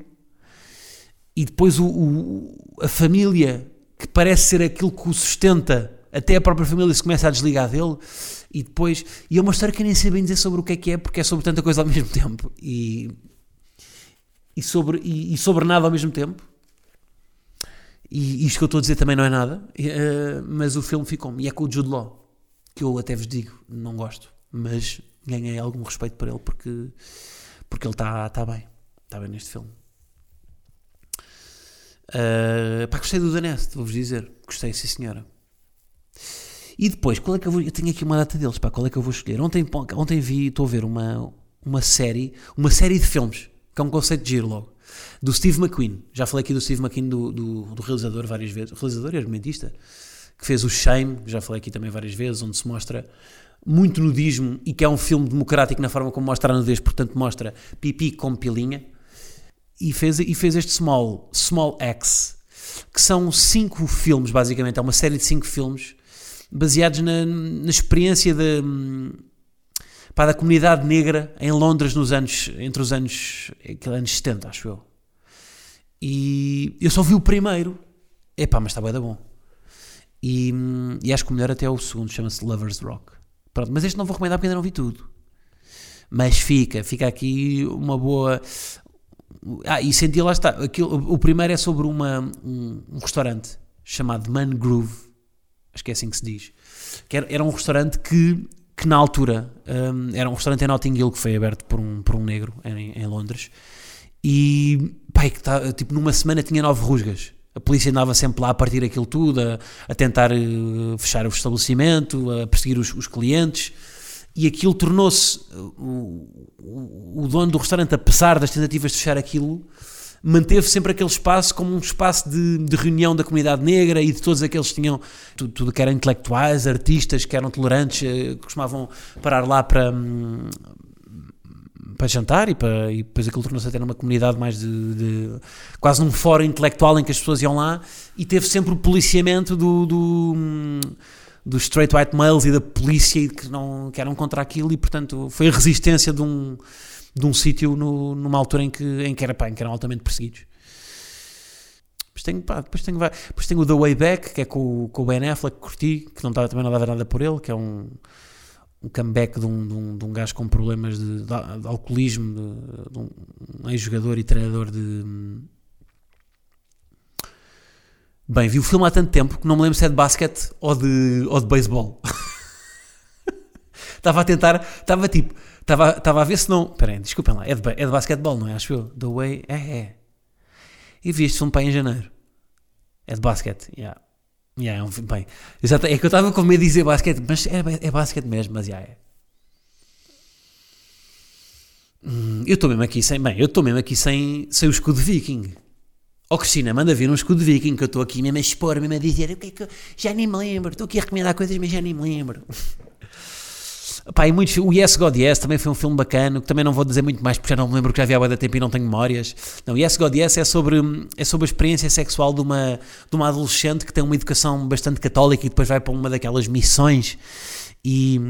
E depois o, o, a família que parece ser aquilo que o sustenta até a própria família se começa a desligar dele e depois. E é uma história que eu nem sei bem dizer sobre o que é que é, porque é sobre tanta coisa ao mesmo tempo e, e, sobre, e, e sobre nada ao mesmo tempo. E isto que eu estou a dizer também não é nada, uh, mas o filme ficou-me. E é com o Jude Law, que eu até vos digo, não gosto, mas ganhei algum respeito por ele porque, porque ele está tá bem. Está bem neste filme. Uh, pá, gostei do Danest, vou-vos dizer. Gostei, sim senhora. E depois, qual é que eu vou. Eu tenho aqui uma data deles, pá, qual é que eu vou escolher? Ontem, ontem vi, estou a ver uma, uma série, uma série de filmes, que é um conceito de giro logo, do Steve McQueen. Já falei aqui do Steve McQueen, do, do, do realizador, várias vezes. O realizador e argumentista, que fez o Shame, já falei aqui também várias vezes, onde se mostra muito nudismo e que é um filme democrático na forma como mostra a nudez, portanto mostra pipi com pilinha. E fez, e fez este Small, Small X, que são cinco filmes, basicamente, é uma série de cinco filmes baseados na, na experiência de, da comunidade negra em Londres nos anos, entre os anos, anos 70, acho eu. E eu só vi o primeiro, epá, mas está bem da bom. E, e acho que o melhor até é o segundo, chama-se Lover's Rock. Pronto, mas este não vou recomendar porque ainda não vi tudo. Mas fica, fica aqui uma boa. Ah, e senti lá está. Aquilo, o primeiro é sobre uma, um, um restaurante chamado Mangrove, acho que é assim que se diz. Que era, era um restaurante que, que na altura um, era um restaurante em Notting Hill que foi aberto por um, por um negro em, em Londres. E pai, que tá, tipo, numa semana tinha nove rusgas. A polícia andava sempre lá a partir aquilo tudo, a, a tentar uh, fechar o estabelecimento, a perseguir os, os clientes. E aquilo tornou-se. O, o, o, dono do restaurante, apesar das tentativas de fechar aquilo, manteve sempre aquele espaço como um espaço de, de reunião da comunidade negra e de todos aqueles que tinham. Tudo, tudo que eram intelectuais, artistas, que eram tolerantes, uh, costumavam parar lá para. Um, para jantar e, para, e depois aquilo tornou-se até numa comunidade mais de, de, quase num fórum intelectual em que as pessoas iam lá e teve sempre o policiamento do, do dos straight white males e da polícia que, não, que eram contra aquilo e portanto foi a resistência de um, de um sítio numa altura em que, em, que era, em que eram altamente perseguidos depois tenho, pá, depois tenho, depois tenho o The Way Back que é com, com o Ben Affleck que curti, que não estava também nada a ver nada por ele que é um um comeback de um, de um, de um gajo com problemas de, de, de alcoolismo, de, de um ex-jogador e treinador de. Bem, vi o filme há tanto tempo que não me lembro se é de basquete ou de, ou de beisebol. estava a tentar, estava tipo, estava, estava a ver se não. Espera aí, desculpem lá, é de, é de basquetebol, não é? Acho eu. The Way. É, é. E vi este filme para em janeiro. É de basquete, yeah. Yeah, é um, bem, exato, é que eu estava com medo de dizer basquete, mas é, é basquete mesmo, mas já é. Hum, eu estou mesmo aqui sem, bem, eu estou mesmo aqui sem, sem o escudo viking. Oh, Cristina, manda vir um escudo viking que eu estou aqui mesmo a expor, mesmo a dizer o que é que eu já nem me lembro, estou aqui a recomendar coisas, mas já nem me lembro. Pá, e muitos, o Yes God Yes também foi um filme bacana, que também não vou dizer muito mais porque já não me lembro que já havia há da tempo e não tenho memórias. Não, Yes God Yes é sobre, é sobre a experiência sexual de uma, de uma adolescente que tem uma educação bastante católica e depois vai para uma daquelas missões e,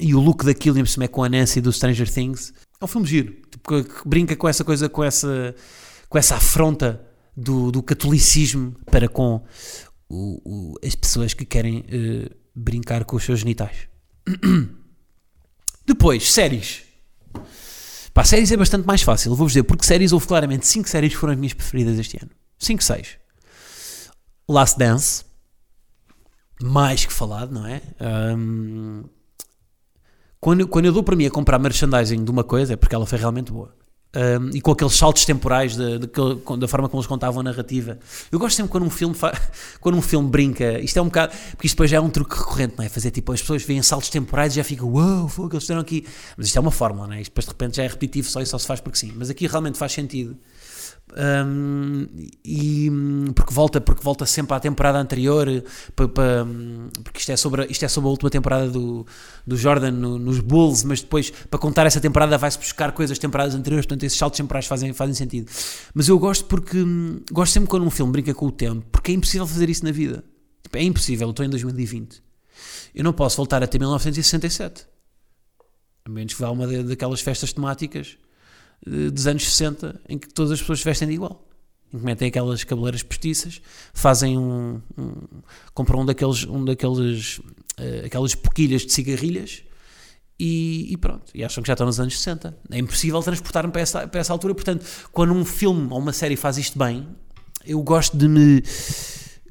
e o look daquilo, é com a Nancy do Stranger Things. É um filme giro, tipo, que brinca com essa coisa, com essa, com essa afronta do, do catolicismo para com o, o, as pessoas que querem uh, brincar com os seus genitais. Depois, séries. Pá, séries é bastante mais fácil, vou-vos dizer, porque séries houve claramente 5 séries que foram as minhas preferidas este ano. 5, 6. Last Dance. Mais que falado, não é? Um, quando, quando eu dou para mim a comprar merchandising de uma coisa é porque ela foi realmente boa um, e com aqueles saltos temporais de, de, de, da forma como eles contavam a narrativa. Eu gosto sempre quando um filme quando um filme brinca, isto é um bocado, porque isto depois já é um truque recorrente, não é? Fazer tipo, as pessoas veem saltos temporais e já ficam, uau, wow, que eles fizeram aqui. Mas isto é uma fórmula, não é? Isto depois de repente já é repetitivo só e só se faz porque sim. Mas aqui realmente faz sentido. Um, e porque volta porque volta sempre à temporada anterior para, para, porque isto é sobre isto é sobre a última temporada do, do Jordan no, nos Bulls mas depois para contar essa temporada vai-se buscar coisas temporadas anteriores portanto esses saltos temporais fazem, fazem sentido. Mas eu gosto porque gosto sempre quando um filme brinca com o tempo porque é impossível fazer isso na vida. Tipo, é impossível, eu estou em 2020 eu não posso voltar até 1967 a menos que vá uma daquelas festas temáticas dos anos 60 em que todas as pessoas vestem de igual. Em que metem aquelas cabeleiras postiças, fazem um, um, compram um daqueles, um daqueles uh, aquelas de cigarrilhas e, e, pronto, e acham que já estão nos anos 60. É impossível transportar-me para essa, para essa altura, portanto, quando um filme ou uma série faz isto bem, eu gosto de me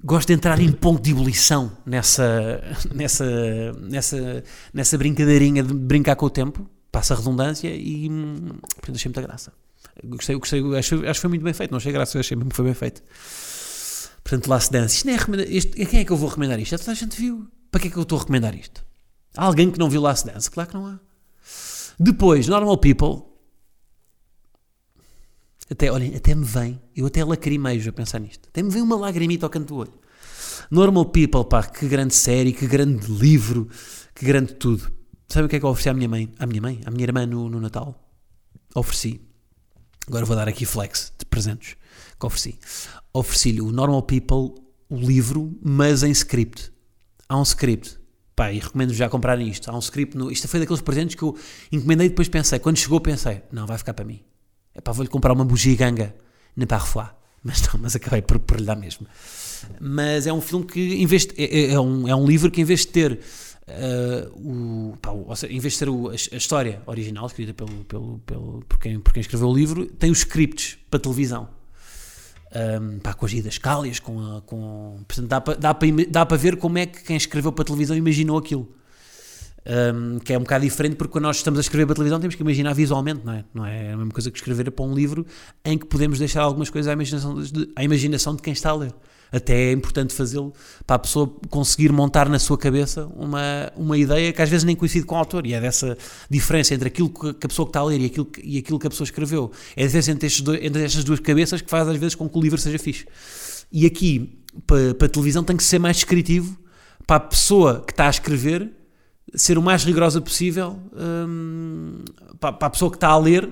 gosto de entrar em ponto de ebulição nessa, nessa, nessa, nessa brincadeirinha de brincar com o tempo passa a redundância e portanto achei muita graça. Gostei, gostei acho, acho que foi muito bem feito, não achei graça, achei mesmo que foi bem feito. Portanto, Last Dance, isto não é isto, a quem é que eu vou recomendar isto? Já toda a gente viu. Para que é que eu estou a recomendar isto? Há alguém que não viu Last Dance? Claro que não há. Depois, Normal People. Até, olhem, até me vem, eu até lacrimejo a pensar nisto. Até me vem uma lagrimita ao canto do olho. Normal People, pá, que grande série, que grande livro, que grande tudo. Sabe o que é que eu ofereci à minha mãe? À minha mãe? À minha irmã no, no Natal? Ofereci. Agora vou dar aqui flex de presentes que ofereci. Ofereci-lhe o Normal People, o livro, mas em script. Há um script. Pá, e recomendo já comprarem isto. Há um script. No, isto foi daqueles presentes que eu encomendei e depois pensei. Quando chegou, pensei: não, vai ficar para mim. É pá, vou-lhe comprar uma bugiganga na Parfois. Mas não, mas acabei por, por lhe dar mesmo. Mas é um filme que, em vez de, é, é, um, é um livro que, em vez de ter uh, o, pá, seja, em vez de ter o, a, a, história original, escrita pelo, pelo, pelo, por, quem, por quem escreveu o livro, tem os scripts para televisão. Um, pá, com as idascálias, com, a, com portanto, dá para dá dá para ver como é que quem escreveu para televisão imaginou aquilo. Um, que é um bocado diferente porque quando nós estamos a escrever para televisão temos que imaginar visualmente, não é? Não é a mesma coisa que escrever para um livro em que podemos deixar algumas coisas à imaginação de, à imaginação de quem está a ler. Até é importante fazê-lo para a pessoa conseguir montar na sua cabeça uma, uma ideia que às vezes nem coincide com o autor. E é dessa diferença entre aquilo que a pessoa que está a ler e aquilo, que, e aquilo que a pessoa escreveu. É a diferença entre, estes dois, entre estas duas cabeças que faz às vezes com que o livro seja fixe. E aqui, para, para a televisão, tem que ser mais descritivo para a pessoa que está a escrever ser o mais rigorosa possível hum, para, para a pessoa que está a ler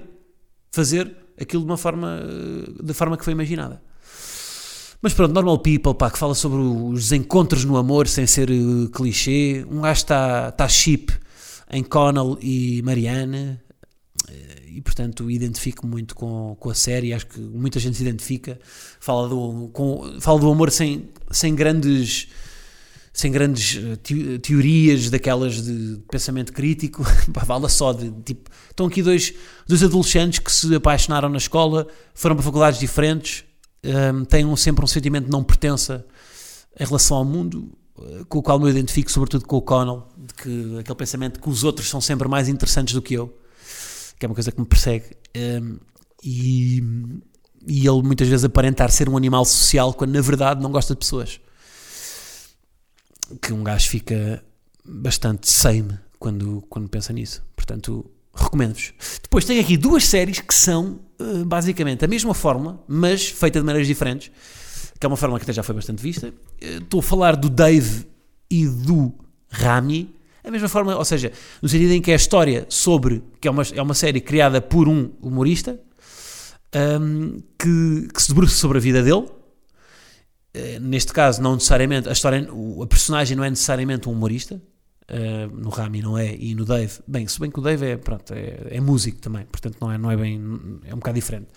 fazer aquilo de uma forma da forma que foi imaginada. Mas pronto, Normal People, pá, que fala sobre os encontros no amor sem ser uh, clichê. Um gajo está tá chip em Connell e Marianne eh, e portanto identifico muito com, com a série. Acho que muita gente se identifica. Fala do, com, fala do amor sem, sem grandes sem grandes eh, teorias daquelas de pensamento crítico, fala só de tipo. Estão aqui dois, dois adolescentes que se apaixonaram na escola, foram para faculdades diferentes, um, sempre um sentimento de não pertença em relação ao mundo, uh, com o qual me identifico, sobretudo com o Connell, de que aquele pensamento de que os outros são sempre mais interessantes do que eu, que é uma coisa que me persegue. Um, e, e ele muitas vezes aparentar ser um animal social quando na verdade não gosta de pessoas. Que um gajo fica bastante same quando, quando pensa nisso. Portanto, recomendo-vos. Depois tem aqui duas séries que são uh, basicamente a mesma fórmula, mas feita de maneiras diferentes, que é uma fórmula que até já foi bastante vista. Uh, estou a falar do Dave e do Rami. A mesma forma, ou seja, no sentido em que é a história sobre, que é uma, é uma série criada por um humorista, um, que, que, se debruça sobre a vida dele. Uh, neste caso, não necessariamente, a história, a personagem não é necessariamente um humorista, Uh, no Rami não é, e no Dave, bem, se bem que o Dave é, pronto, é, é, músico também, portanto não é, não é bem, é um bocado diferente.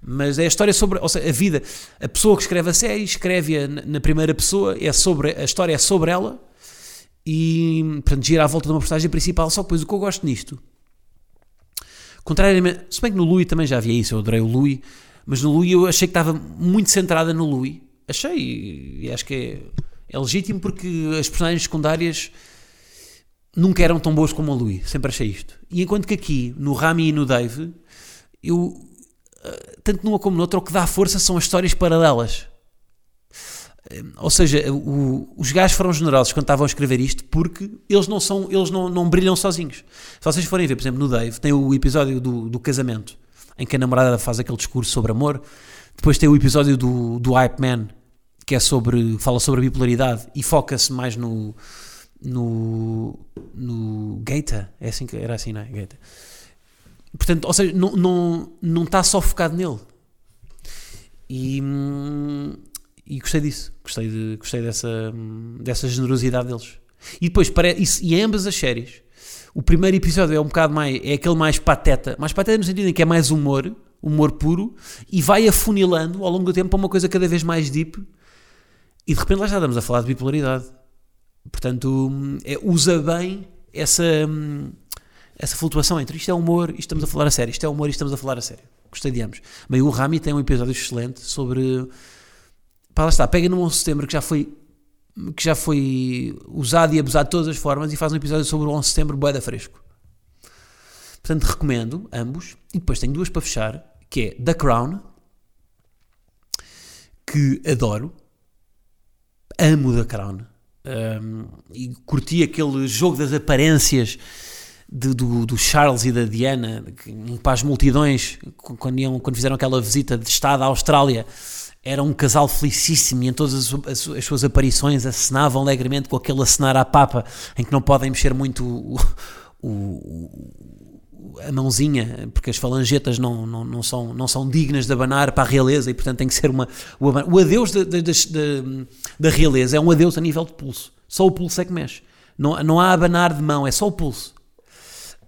Mas é a história sobre, ou seja, a vida, a pessoa que escreve a série, escreve-a na primeira pessoa, é sobre, a história é sobre ela e, portanto, gira à volta de uma personagem principal. Só que depois o que eu gosto nisto, contrariamente, se bem que no Louis também já havia isso, eu adorei o Louis, mas no Louis eu achei que estava muito centrada no Louis, achei, e acho que é, é legítimo porque as personagens secundárias nunca eram tão boas como o Louis, sempre achei isto. E enquanto que aqui, no Rami e no Dave, eu, eh, tanto numa como noutra, o que dá força são as histórias paralelas. Eh, ou seja, o, os gajos foram generosos quando estavam a escrever isto porque eles não são, eles não, não brilham sozinhos. Se vocês forem ver, por exemplo, no Dave, tem o episódio do, do casamento, em que a namorada faz aquele discurso sobre amor. Depois tem o episódio do, do Hype Man, que é sobre, fala sobre a bipolaridade e foca-se mais no, no, no Gaeta, é assim que era assim, não é? Gaeta. Portanto, ou seja, não, não, não está só focado nele. E, e gostei disso, gostei, de, gostei dessa, dessa generosidade deles. E depois, para, e, ambas as séries, o primeiro episódio é um bocado mais, é aquele mais pateta, mais pateta no sentido em que é mais humor, humor puro, e vai afunilando ao longo do tempo para uma coisa cada vez mais deep, e de repente lá já estamos a falar de bipolaridade Portanto, é, usa bem essa, essa flutuação entre isto é humor e estamos a falar a sério, isto é humor e estamos a falar a sério. Gostei de ambos. Bem, o Rami tem um episódio excelente sobre. Pá, lá está, pega no 11 de setembro que já foi que já foi usado e abusado de todas as formas e faz um episódio sobre o 11 de setembro boeda fresco. Portanto, recomendo ambos. E depois tenho duas para fechar, que é The Crown, que adoro. Amo The Crown um, e curti aquele jogo das aparências de, do, do, Charles e da Diana para as multidões quando, iam, quando fizeram aquela visita de Estado à Austrália era um casal felicíssimo e em todas as, as, as, suas aparições acenavam alegremente com aquele acenar à papa em que não podem mexer muito o, o, o, a mãozinha, porque as falangetas não, não, não, são, não são dignas de abanar para a realeza e, portanto, tem que ser uma. O, o adeus da, da, realeza é um adeus a nível de pulso. Só o pulso é que mexe. Não, não há abanar de mão, é só o pulso.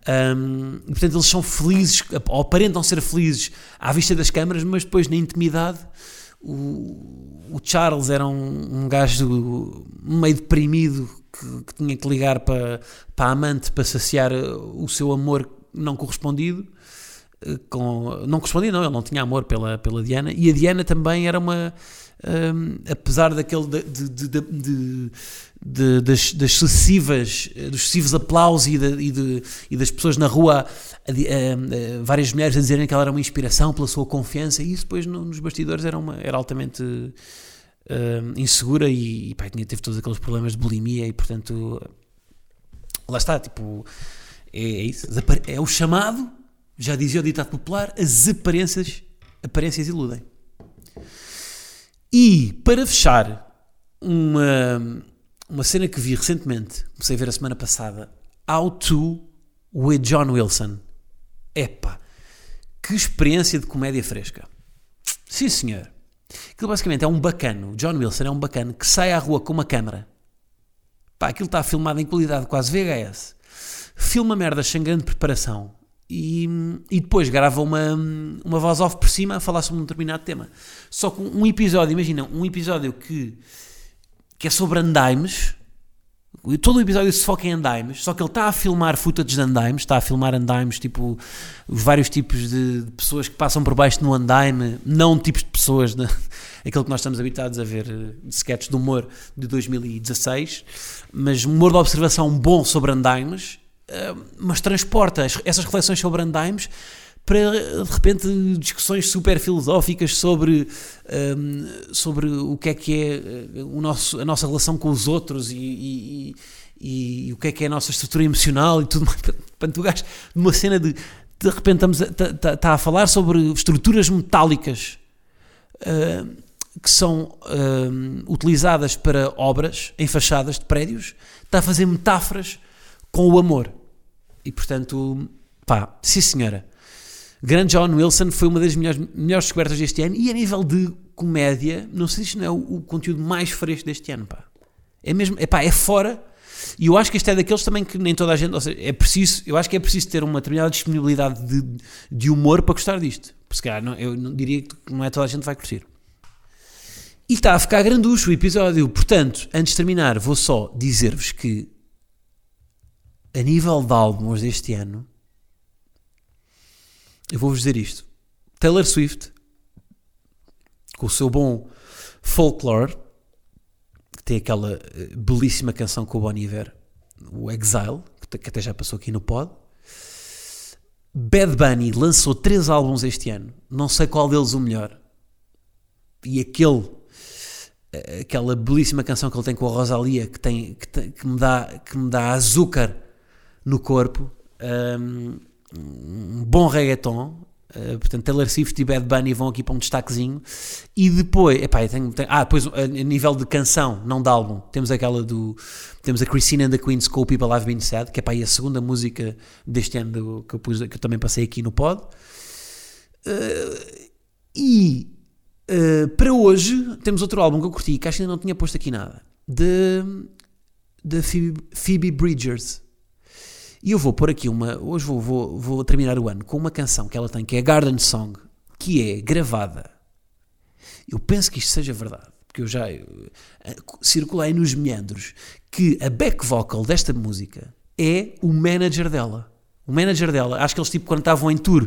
Um, e, portanto, eles são felizes, ou aparentam ser felizes à vista das câmaras, mas depois na intimidade. O, o Charles era um, um gajo meio deprimido que, que, tinha que ligar para, para a amante para saciar o seu amor não correspondido. Eh, com, não correspondia, não, ele não tinha amor pela, pela Diana. E a Diana também era uma. Um, apesar daquele de, de, de, das, das excessivas, dos excessivos aplausos e, e, e, das pessoas na rua, a, a, a, várias mulheres a dizerem que ela era uma inspiração pela sua confiança, e isso depois no, nos bastidores era, uma, era altamente uh, insegura e, e pá, tinha, teve todos aqueles problemas de bulimia e portanto lá está, tipo é, é isso, é o chamado, já dizia o ditado popular, as aparências, aparências iludem. E para fechar, uma, uma cena que vi recentemente, comecei a ver a semana passada, How to with John Wilson. Epá, que experiência de comédia fresca. Sim, senhor. Aquilo basicamente é um bacano, John Wilson é um bacano que sai à rua com uma câmera. Pá, aquilo está filmado em qualidade quase VHS. Filma merdas sem grande preparação e, e depois grava uma, uma voz off por cima a falar sobre um determinado tema. Só com um episódio, imagina, um episódio que, que é sobre andaimes, Todo o episódio se foca em andaimes, só que ele está a filmar footage de andaimes, está a filmar andaimes, tipo, os vários tipos de, de pessoas que passam por baixo no andaime, não tipos de pessoas, de, aquilo que nós estamos habituados a ver de sketches de humor de 2016, mas humor de observação bom sobre andaimes, eh, mas transporta essas reflexões sobre andaimes para de repente discussões super filosóficas sobre, um, sobre o que é que é eh, o nosso, a nossa relação com os outros e, e, e, e o que é que é a nossa estrutura emocional e tudo mais. Portanto, o gajo, numa cena de de repente estamos a, tá, tá, a falar sobre estruturas metálicas uh, que são uh, utilizadas para obras em fachadas de prédios, está a fazer metáforas com o amor. E portanto, pá, sim senhora Grande John Wilson foi uma das melhores, melhores descobertas deste ano e a nível de comédia, não sei se isto não é o, o conteúdo mais fresco deste ano, pá. É mesmo, é pá, é fora. E eu acho que este é daqueles também que nem toda a gente, ou seja, é preciso, eu acho que é preciso ter uma determinada disponibilidade de, de humor para gostar disto. Porque se calhar, não, eu não diria que não é toda a gente vai curtir. E está a ficar granducho o episódio. Portanto, antes de terminar, vou só dizer-vos que a nível de álbuns deste ano, eu vou-vos dizer isto. Taylor Swift, com o seu bom folklore, que tem aquela eh, belíssima canção com o Bon Iver, o Exile, que até já passou aqui no pod. Bad Bunny lançou três álbuns este ano. Não sei qual deles o melhor. E aquele eh, aquela belíssima canção que ele tem com a Rosalia que, tem, que, tem, que me, dá, que me dá açúcar no corpo. Um, um bom reggaeton. Uh, portanto, Taylor Swift e Bad Bunny vão aqui para um destaquezinho. E depois, epá, tenho, tenho, ah, depois a nível de canção, não de álbum, temos aquela do. Temos a Christina and the Queens com o People I've Been Sad, que é para a segunda música deste ano que, eu pus, que eu também passei aqui no pod. Uh, e uh, para hoje temos outro álbum que eu curti, que acho que ainda não tinha posto aqui nada, de, de Phoebe, Phoebe Bridgers. E eu vou pôr aqui uma. Hoje vou, vou, vou terminar o ano com uma canção que ela tem, que é Garden Song, que é gravada. Eu penso que isto seja verdade, porque eu já eu, eh, circulei nos meandros que a back vocal desta música é o manager dela. O manager dela, acho que eles tipo quando estavam em tour,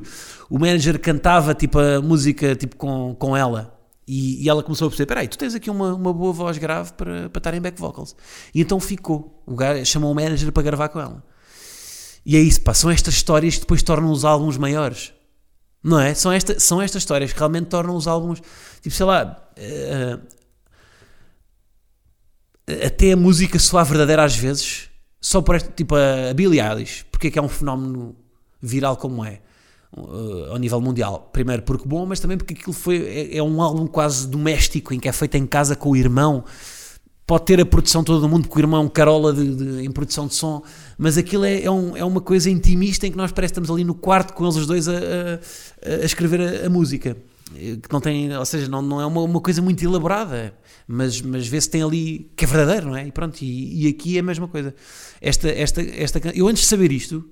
o manager cantava tipo a música tipo com, com ela e, e ela começou a perceber: peraí, tu tens aqui uma, uma boa voz grave para, para estar em back vocals. E então ficou. O gajo chamou o manager para gravar com ela. E é isso, pá, são estas histórias que depois tornam os álbuns maiores. Não é? São, esta, são estas histórias que realmente tornam os álbuns, tipo, sei lá, uh, até a música soar verdadeira às vezes, só por esta, tipo a Billie Eilish, porque é que é um fenómeno viral como é, uh, ao nível mundial. Primeiro porque bom, mas também porque aquilo foi, é, é um álbum quase doméstico, em que é feito em casa com o irmão, pode ter a produção todo do mundo, porque o irmão carola de, de- em produção de som, mas aquilo é, é, um- é uma coisa intimista em que nós parece que estamos ali no quarto com eles os dois a, a- a escrever a, a música. Eh, Que não tem, ou seja, não, não é uma, uma coisa muito elaborada, mas, mas vê-se tem ali que é verdadeiro, não é? E pronto, e, e aqui é a mesma coisa. Esta, esta, esta, eu antes de saber isto,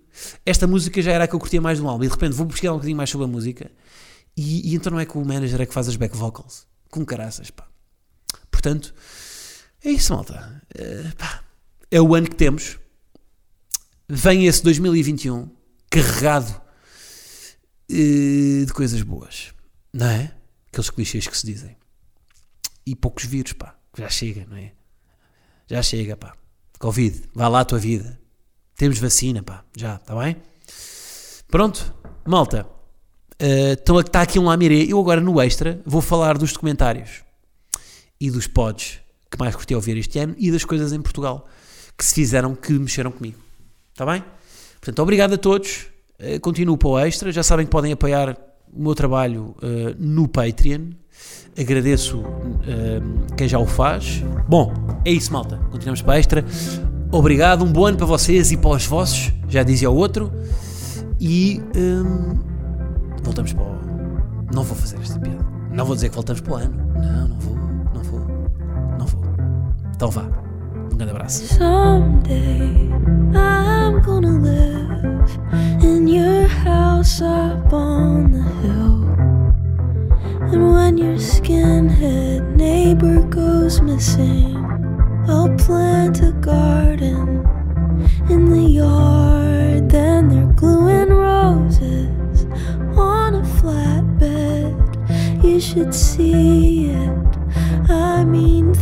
esta música já era a que eu curtia mais do álbum, e de repente vou pesquisar um bocadinho mais sobre a música, e, e então não é que o manager é que faz as back vocals, com caraças, pá. Portanto, é isso, malta. Eh, é o ano que temos. Vem esse 2021 carregado eh, de coisas boas, não é? Aqueles clichês que se dizem. E poucos vírus, pá. Já chega, não é? Já chega, pá. Covid, vá lá a tua vida. Temos vacina, pá. Já, está bem? Pronto, malta. Eh, Então está aqui um lamiré. Eu agora no extra vou falar dos documentários e dos pods que mais curti ouvir este ano e das coisas em Portugal que se fizeram que mexeram comigo. Está bem? Portanto, obrigado a todos. Eh, Continuo para o extra. Já sabem que podem apoiar o meu trabalho eh, no Patreon. Agradeço eh, quem já o faz. Bom, é isso, malta. Continuamos para o extra. Obrigado, um bom ano para vocês e para os vossos. Já dizia o outro. E hum, voltamos para o. Não vou fazer esta piada. Não vou dizer que voltamos para o ano. Não. Não vou. Um grande abraço. Someday I'm gonna live in your house up on the hill. And when your skinhead neighbor goes missing, I'll plant a garden in the yard. Then they're gluing roses on a flatbed. You should see it. I mean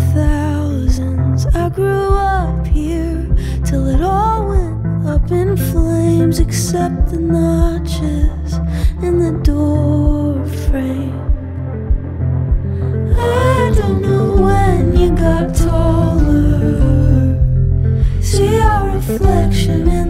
thousands. I grew up here till it all went up in flames, except the notches in the door frame. I don't know when you got taller. See our reflection in